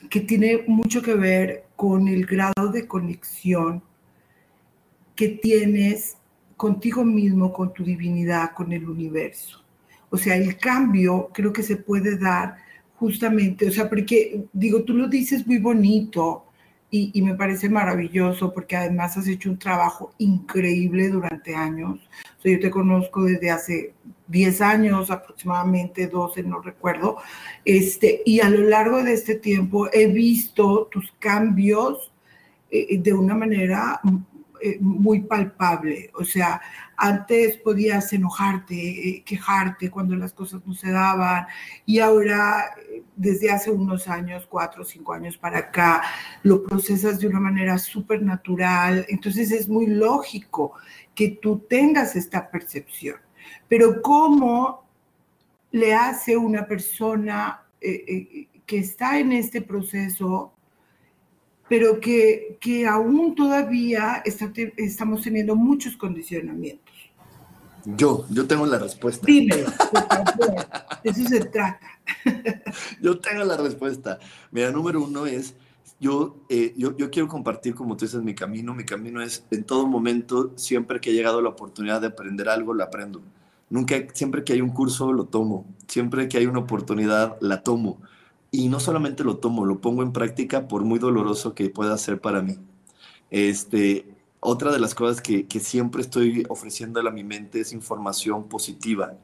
que tiene mucho que ver con el grado de conexión que tienes contigo mismo, con tu divinidad, con el universo. O sea, el cambio creo que se puede dar justamente, o sea, porque digo, tú lo dices muy bonito y, me parece maravilloso porque además has hecho un trabajo increíble durante años. O yo te conozco desde hace 10 años, aproximadamente 12, no recuerdo, este, y a lo largo de este tiempo he visto tus cambios eh, de una manera eh, muy palpable. O sea, antes podías enojarte, eh, quejarte cuando las cosas no se daban y ahora, eh, desde hace unos años, cuatro o cinco años para acá, lo procesas de una manera súper natural. Entonces es muy lógico que tú tengas esta percepción. Pero ¿cómo le hace una persona que está en este proceso pero que, que aún todavía estamos teniendo muchos condicionamientos. Yo, yo tengo la respuesta. Dímelo, eso se trata. (laughs) yo tengo la respuesta. Mira, número uno es, yo, eh, yo, yo, quiero compartir, como tú dices, mi camino. Mi camino es, en todo momento, siempre que he llegado la oportunidad de aprender algo, lo aprendo. Nunca, siempre que hay un curso, lo tomo. Siempre que hay una oportunidad, la tomo y no solamente lo tomo, lo pongo en práctica por muy doloroso que pueda ser para mí. Este, otra de las cosas que, que siempre estoy ofreciendo a mi mente es información positiva,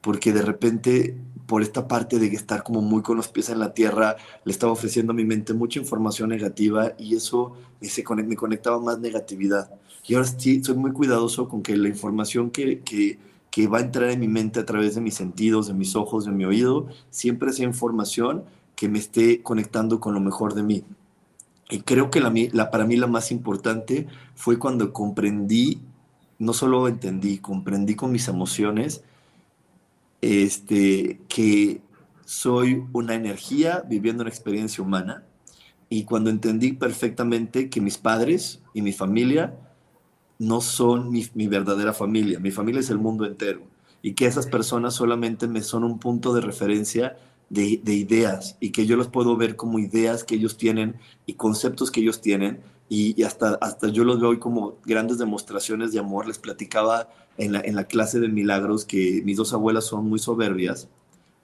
porque de repente por esta parte de estar como muy con los pies en la tierra, le estaba ofreciendo a mi mente mucha información negativa y eso me, me conectaba más negatividad. Y ahora sí, soy muy cuidadoso con que la información que, que, que va a entrar en mi mente a través de mis sentidos, de mis ojos, de mi oído, siempre sea información que me esté conectando con lo mejor de mí. Y creo que la, para mí la más importante fue cuando comprendí, no solo entendí, comprendí con mis emociones este, que soy una energía viviendo una experiencia humana. Y cuando entendí perfectamente que mis padres y mi familia no son mi verdadera familia, mi familia es el mundo entero. Y que esas personas solamente me son un punto de referencia de, ideas y que yo los puedo ver como ideas que ellos tienen y conceptos que ellos tienen y, hasta, hasta yo los veo como grandes demostraciones de amor. Les platicaba en la, en la clase de milagros que mis dos abuelas son muy soberbias,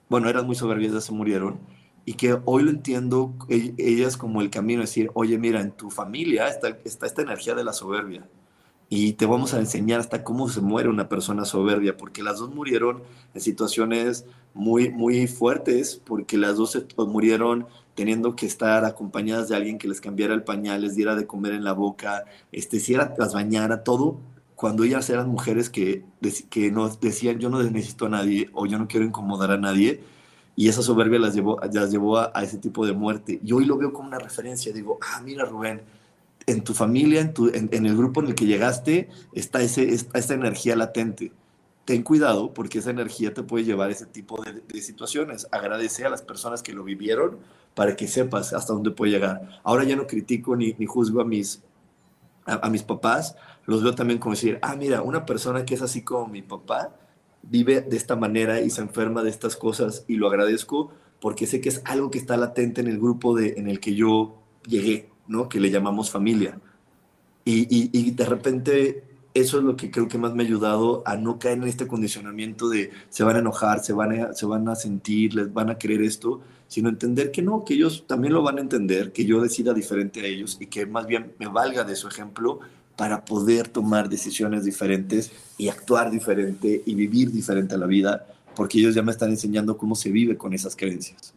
bueno, eran muy soberbias, ya se murieron, y que hoy lo entiendo e, ellas como el camino, decir, oye, mira, en tu familia está, está esta energía de la soberbia y te vamos a enseñar hasta cómo se muere una persona soberbia, porque las dos murieron en situaciones muy, muy fuertes, porque las dos murieron teniendo que estar acompañadas de alguien que les cambiara el pañal, les diera de comer en la boca, este, si era, las bañara, todo, cuando ellas eran mujeres que, que nos decían yo no necesito a nadie o yo no quiero incomodar a nadie, y esa soberbia las llevó, las llevó a, a ese tipo de muerte. Y hoy lo veo como una referencia, digo, ah, mira Rubén, en tu familia, en, tu, en, el grupo en el que llegaste, está ese, esta, energía latente. Ten cuidado porque esa energía te puede llevar a ese tipo de, situaciones. Agradece a las personas que lo vivieron para que sepas hasta dónde puede llegar. Ahora ya no critico ni, ni juzgo a mis, a, mis papás, los veo también como decir, ah, mira, una persona que es así como mi papá vive de esta manera y se enferma de estas cosas y lo agradezco porque sé que es algo que está latente en el grupo de, en el que yo llegué. ¿No? Que le llamamos familia. Y, de repente eso es lo que creo que más me ha ayudado a no caer en este condicionamiento de se van a enojar, se van a, se van a sentir, les van a querer esto, sino entender que no, que ellos también lo van a entender, que yo decida diferente a ellos y que más bien me valga de su ejemplo para poder tomar decisiones diferentes y actuar diferente y vivir diferente a la vida, porque ellos ya me están enseñando cómo se vive con esas creencias.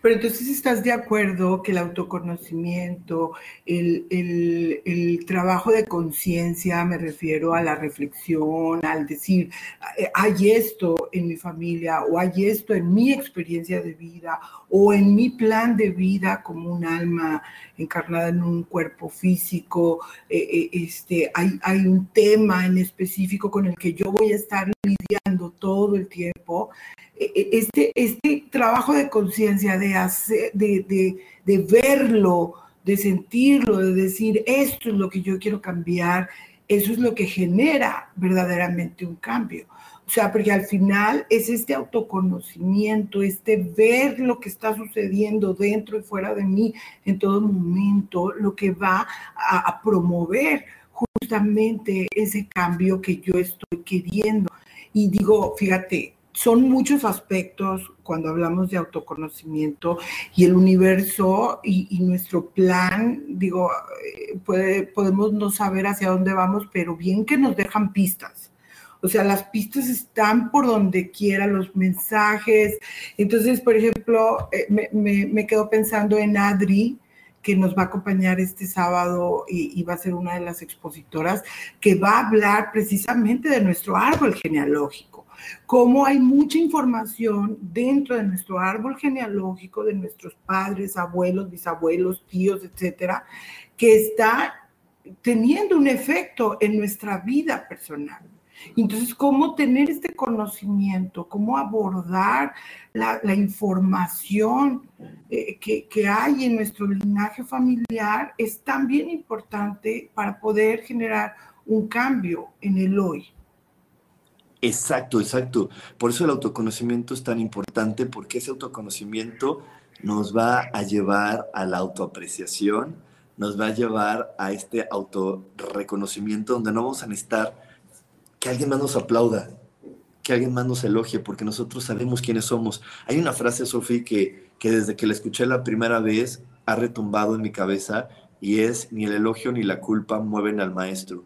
Pero entonces estás de acuerdo que el autoconocimiento, el, el, trabajo de conciencia, me refiero a la reflexión, al decir, eh, hay esto en mi familia o hay esto en mi experiencia de vida o en mi plan de vida como un alma encarnada en un cuerpo físico, eh, eh, este, hay, hay un tema en específico con el que yo voy a estar lidiando todo el tiempo. E, e, este, este trabajo de conciencia, de, hacer, de, de, verlo, de sentirlo, de decir, esto es lo que yo quiero cambiar, eso es lo que genera verdaderamente un cambio. O sea, porque al final es este autoconocimiento, este ver lo que está sucediendo dentro y fuera de mí en todo momento, lo que va a, a promover justamente ese cambio que yo estoy queriendo. Y digo, fíjate, son muchos aspectos cuando hablamos de autoconocimiento y el universo y, nuestro plan, digo, eh, podemos no saber hacia dónde vamos, pero bien que nos dejan pistas. O sea, las pistas están por donde quiera, los mensajes. Entonces, por ejemplo, eh, me, me, quedo pensando en Adri, que nos va a acompañar este sábado y, va a ser una de las expositoras, que va a hablar precisamente de nuestro árbol genealógico, cómo hay mucha información dentro de nuestro árbol genealógico, de nuestros padres, abuelos, bisabuelos, tíos, etcétera, que está teniendo un efecto en nuestra vida personal. Entonces, ¿cómo tener este conocimiento? ¿Cómo abordar la, información eh, que, que, hay en nuestro linaje familiar? Es también importante para poder generar un cambio en el hoy. Exacto, exacto. Por eso el autoconocimiento es tan importante, porque ese autoconocimiento nos va a llevar a la autoapreciación, nos va a llevar a este autorreconocimiento donde no vamos a necesitar que alguien más nos aplauda, que alguien más nos elogie, porque nosotros sabemos quiénes somos. Hay una frase, Sofía, que, que desde que la escuché la primera vez ha retumbado en mi cabeza y es, ni el elogio ni la culpa mueven al maestro.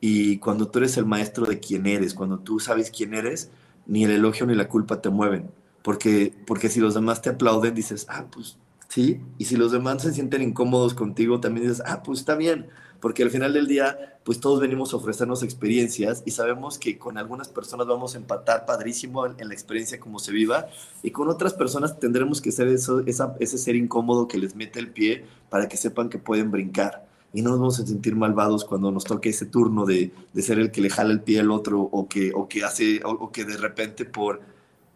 Y cuando tú eres el maestro de quién eres, cuando tú sabes quién eres, ni el elogio ni la culpa te mueven. Porque, porque si los demás te aplauden, dices, ah, pues sí. Y si los demás se sienten incómodos contigo, también dices, ah, pues está bien porque al final del día, pues todos venimos a ofrecernos experiencias y sabemos que con algunas personas vamos a empatar padrísimo en, la experiencia como se viva y con otras personas tendremos que ser eso, ese ser incómodo que les mete el pie para que sepan que pueden brincar y no nos vamos a sentir malvados cuando nos toque ese turno de, de ser el que le jala el pie al otro o que, o que hace o que de repente por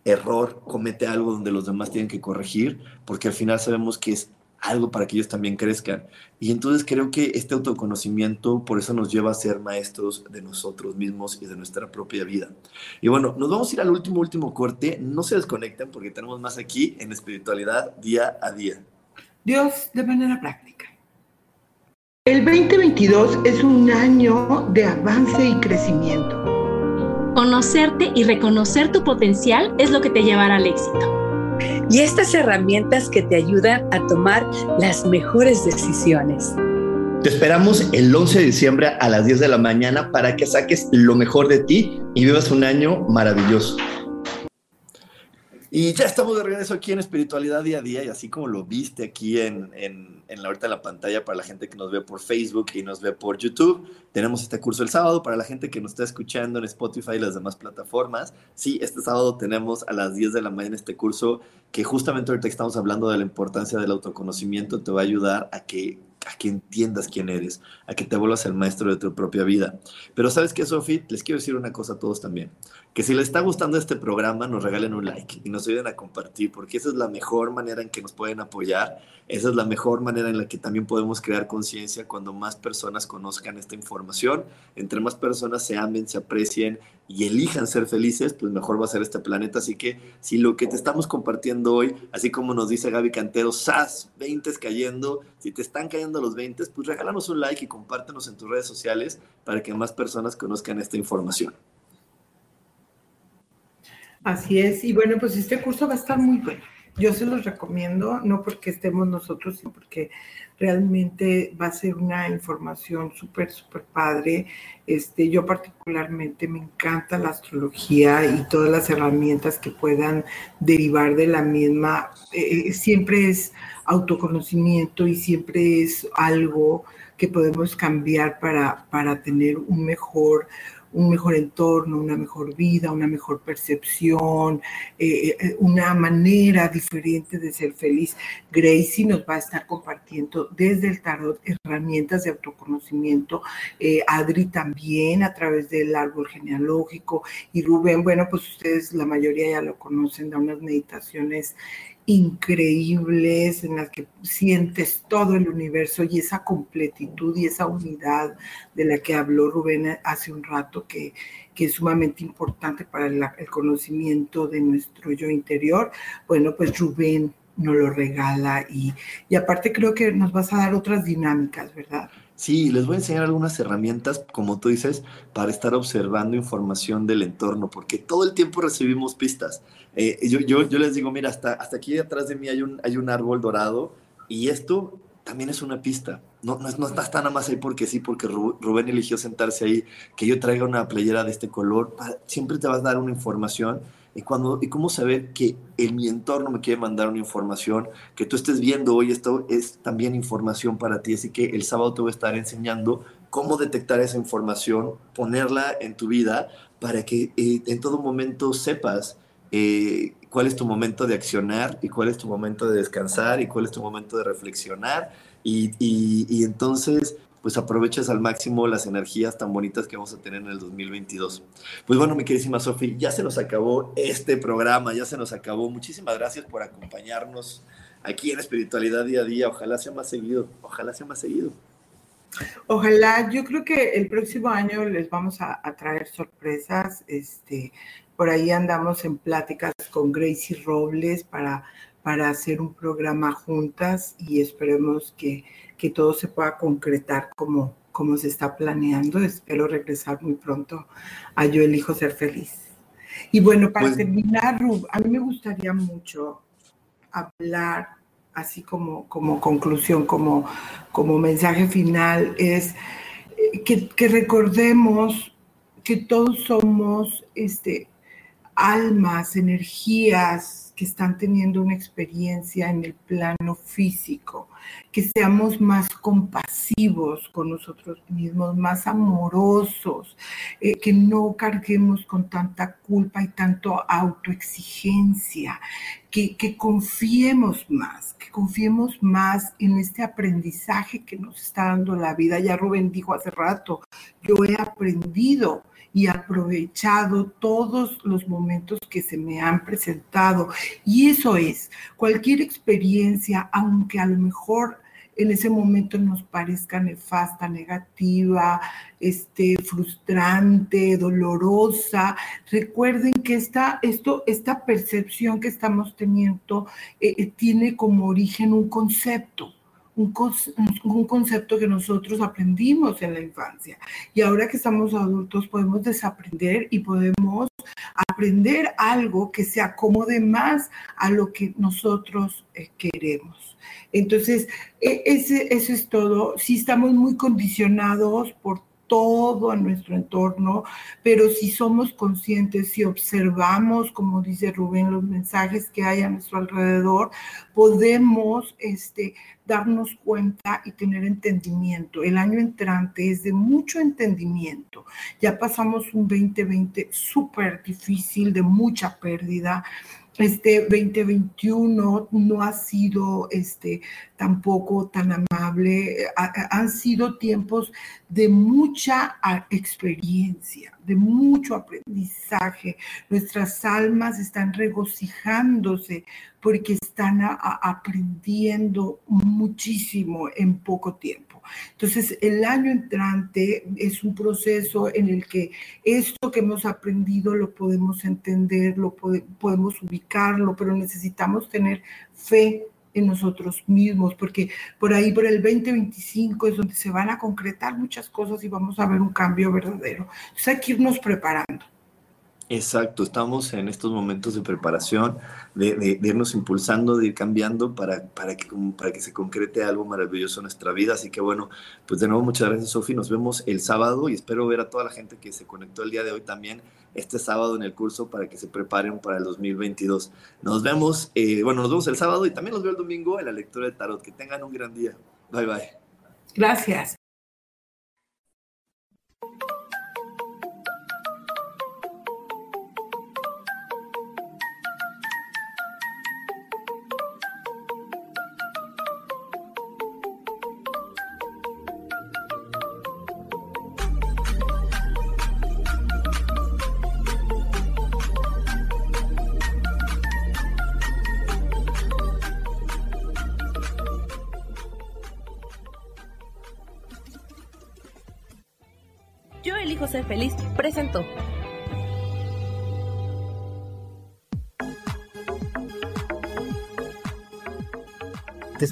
error comete algo donde los demás tienen que corregir, porque al final sabemos que es algo para que ellos también crezcan. Y entonces creo que este autoconocimiento por eso nos lleva a ser maestros de nosotros mismos y de nuestra propia vida. Y bueno, nos vamos a ir al último, último corte. No se desconecten porque tenemos más aquí en espiritualidad día a día. Dios de manera práctica. El 2022 es un año de avance y crecimiento. Conocerte y reconocer tu potencial es lo que te llevará al éxito y estas herramientas que te ayudan a tomar las mejores decisiones. Te esperamos el 11 de diciembre a las 10 de la mañana para que saques lo mejor de ti y vivas un año maravilloso. Y ya estamos de regreso aquí en Espiritualidad Día a Día y así como lo viste aquí en, en, en la ahorita la pantalla para la gente que nos ve por Facebook y nos ve por YouTube, tenemos este curso el sábado para la gente que nos está escuchando en Spotify y las demás plataformas. Sí, este sábado tenemos a las 10 de la mañana este curso que justamente ahorita estamos hablando de la importancia del autoconocimiento, te va a ayudar a que a que entiendas quién eres, a que te vuelvas el maestro de tu propia vida. Pero sabes qué, Sofi, les quiero decir una cosa a todos también, que si les está gustando este programa, nos regalen un like y nos ayuden a compartir, porque esa es la mejor manera en que nos pueden apoyar, esa es la mejor manera en la que también podemos crear conciencia cuando más personas conozcan esta información, entre más personas se amen, se aprecien y elijan ser felices, pues mejor va a ser este planeta. Así que si lo que te estamos compartiendo hoy, así como nos dice Gaby Cantero, ¡sas! 20 cayendo, si te están cayendo los 20, pues regálanos un like y compártenos en tus redes sociales para que más personas conozcan esta información. Así es, y bueno, pues este curso va a estar muy bueno. yo se los recomiendo, no porque estemos nosotros, sino porque realmente va a ser una información súper, súper padre. Este, yo particularmente me encanta la astrología y todas las herramientas que puedan derivar de la misma. Eh, siempre es autoconocimiento y siempre es algo que podemos cambiar para, para tener un mejor un mejor entorno, una mejor vida, una mejor percepción, eh, eh, una manera diferente de ser feliz. Gracie nos va a estar compartiendo desde el tarot herramientas de autoconocimiento, eh, Adri también a través del árbol genealógico y Rubén, bueno, pues ustedes la mayoría ya lo conocen, da unas meditaciones increíbles en las que sientes todo el universo y esa completitud y esa unidad de la que habló Rubén hace un rato, que, que es sumamente importante para el, conocimiento de nuestro yo interior. Bueno, pues Rubén nos lo regala y, y aparte creo que nos vas a dar otras dinámicas, ¿verdad? Sí, les voy a enseñar algunas herramientas, como tú dices, para estar observando información del entorno, porque todo el tiempo recibimos pistas. Eh, yo, yo, yo, les digo, mira, hasta, hasta aquí atrás de mí hay un, hay un árbol dorado y esto también es una pista. No, no, no está nada más ahí porque sí, porque Rubén eligió sentarse ahí, que yo traiga una playera de este color, siempre te vas a dar una información y, cuando, y cómo saber que en mi entorno me quiere mandar una información, que tú estés viendo hoy esto es también información para ti, así que el sábado te voy a estar enseñando cómo detectar esa información, ponerla en tu vida para que eh, en todo momento sepas eh, cuál es tu momento de accionar y cuál es tu momento de descansar y cuál es tu momento de reflexionar. Y, y, y entonces pues aprovechas al máximo las energías tan bonitas que vamos a tener en el 2022. Pues bueno, mi queridísima Sofi, ya se nos acabó este programa, ya se nos acabó. Muchísimas gracias por acompañarnos aquí en Espiritualidad Día a Día. Ojalá sea más seguido, ojalá sea más seguido. Ojalá, yo creo que el próximo año les vamos a, traer sorpresas. Este, por ahí andamos en pláticas con Gracie Robles para, para hacer un programa juntas y esperemos que que todo se pueda concretar como, como se está planeando. Espero regresar muy pronto a Yo elijo ser feliz. Y bueno, para pues terminar, Rub, a mí me gustaría mucho hablar así como, como conclusión, como, como mensaje final, es eh, que, que recordemos que todos somos este, almas, energías, que están teniendo una experiencia en el plano físico, que seamos más compasivos con nosotros mismos, más amorosos, eh, que no carguemos con tanta culpa y tanto autoexigencia, que, que confiemos más, que confiemos más en este aprendizaje que nos está dando la vida. Ya Rubén dijo hace rato, yo he aprendido y aprovechado todos los momentos que se me han presentado. Y eso es, cualquier experiencia, aunque a lo mejor en ese momento nos parezca nefasta, negativa, este, frustrante, dolorosa. Recuerden que esta, esto, esta percepción que estamos teniendo eh, eh, tiene como origen un concepto un, un, concepto que nosotros aprendimos en la infancia. Y ahora que estamos adultos podemos desaprender y podemos aprender algo que se acomode más a lo que nosotros eh, queremos. Entonces, e, ese, eso es todo. Si estamos muy condicionados por todo a nuestro entorno, pero si somos conscientes, si observamos, como dice Rubén, los mensajes que hay a nuestro alrededor, podemos este, darnos cuenta y tener entendimiento. El año entrante es de mucho entendimiento. Ya pasamos un 2020 súper difícil, de mucha pérdida este 2021 no ha sido este, tampoco tan amable. han sido tiempos de mucha experiencia, de mucho aprendizaje. Nuestras almas están regocijándose porque están aprendiendo muchísimo en poco tiempo. Entonces, el año entrante es un proceso en el que esto que hemos aprendido lo podemos entender, lo podemos ubicarlo, pero necesitamos tener fe en nosotros mismos, porque por ahí, por el 2025 es donde se van a concretar muchas cosas y vamos a ver un cambio verdadero. Entonces hay que irnos preparando. Exacto, estamos en estos momentos de preparación, de, irnos impulsando, de ir cambiando para, para, que, para que se concrete algo maravilloso en nuestra vida. Así que bueno, pues de nuevo muchas gracias Sofi, nos vemos el sábado y espero ver a toda la gente que se conectó el día de hoy también este sábado en el curso para que se preparen para el 2022. Nos vemos, eh, bueno, nos vemos el sábado y también los veo el domingo en la lectura de tarot. Que tengan un gran día. Bye bye. Gracias.